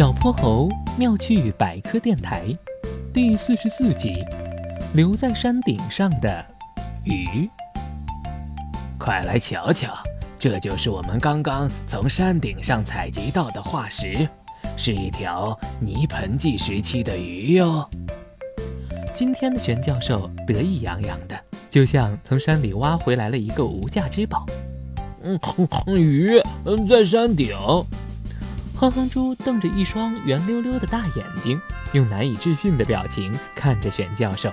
小泼猴妙趣百科电台第四十四集：留在山顶上的鱼。快来瞧瞧，这就是我们刚刚从山顶上采集到的化石，是一条泥盆纪时期的鱼哟。今天的玄教授得意洋洋的，就像从山里挖回来了一个无价之宝。嗯，鱼嗯在山顶。哼哼猪瞪着一双圆溜溜的大眼睛，用难以置信的表情看着玄教授。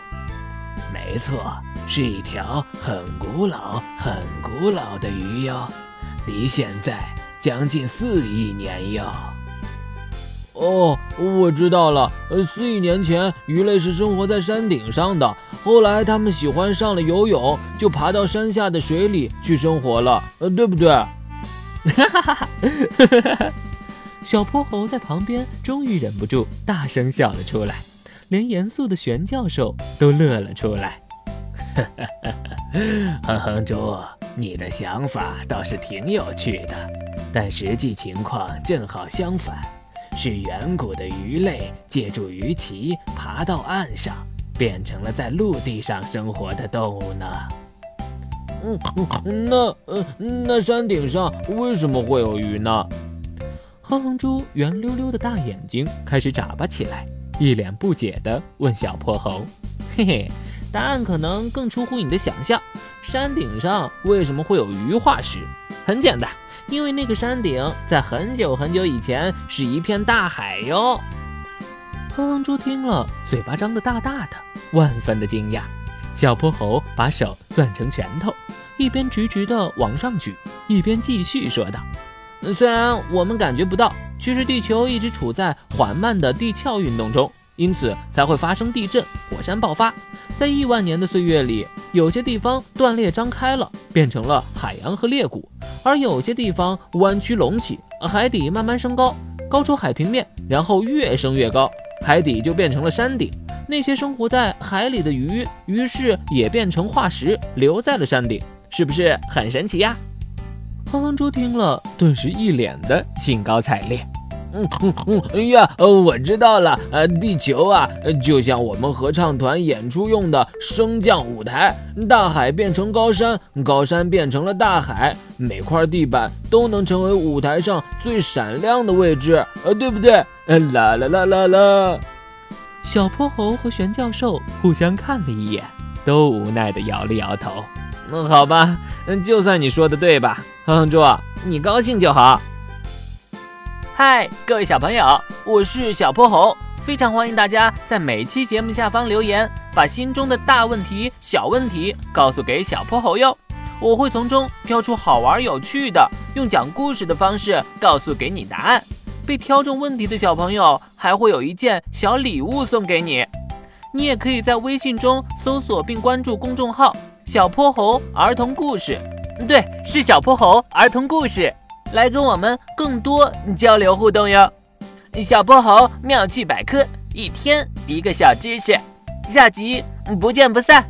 没错，是一条很古老、很古老的鱼哟，离现在将近四亿年哟。哦，我知道了。呃，四亿年前，鱼类是生活在山顶上的，后来它们喜欢上了游泳，就爬到山下的水里去生活了。呃，对不对？哈哈哈哈哈！小泼猴在旁边终于忍不住大声笑了出来，连严肃的玄教授都乐了出来。哼哼猪，你的想法倒是挺有趣的，但实际情况正好相反，是远古的鱼类借助鱼鳍爬到岸上，变成了在陆地上生活的动物呢。嗯，那呃，那山顶上为什么会有鱼呢？哼哼猪圆溜溜的大眼睛开始眨巴起来，一脸不解地问小泼猴：“嘿嘿，答案可能更出乎你的想象。山顶上为什么会有鱼化石？很简单，因为那个山顶在很久很久以前是一片大海哟。”哼哼猪听了，嘴巴张得大大的，万分的惊讶。小泼猴把手攥成拳头，一边直直地往上举，一边继续说道。虽然我们感觉不到，其实地球一直处在缓慢的地壳运动中，因此才会发生地震、火山爆发。在亿万年的岁月里，有些地方断裂张开了，变成了海洋和裂谷；而有些地方弯曲隆起，海底慢慢升高，高出海平面，然后越升越高，海底就变成了山顶。那些生活在海里的鱼，于是也变成化石，留在了山顶，是不是很神奇呀？哼哼猪听了，顿时一脸的兴高采烈。嗯嗯，哎呀，我知道了，呃，地球啊，就像我们合唱团演出用的升降舞台，大海变成高山，高山变成了大海，每块地板都能成为舞台上最闪亮的位置，呃，对不对？啦啦啦啦啦！小泼猴和玄教授互相看了一眼，都无奈的摇了摇头。嗯，好吧，嗯，就算你说的对吧，哼哼哼猪，你高兴就好。嗨，各位小朋友，我是小泼猴，非常欢迎大家在每期节目下方留言，把心中的大问题、小问题告诉给小泼猴哟，我会从中挑出好玩有趣的，用讲故事的方式告诉给你答案。被挑中问题的小朋友还会有一件小礼物送给你。你也可以在微信中搜索并关注公众号。小泼猴儿童故事，对，是小泼猴儿童故事，来跟我们更多交流互动哟。小泼猴妙趣百科，一天一个小知识，下集不见不散。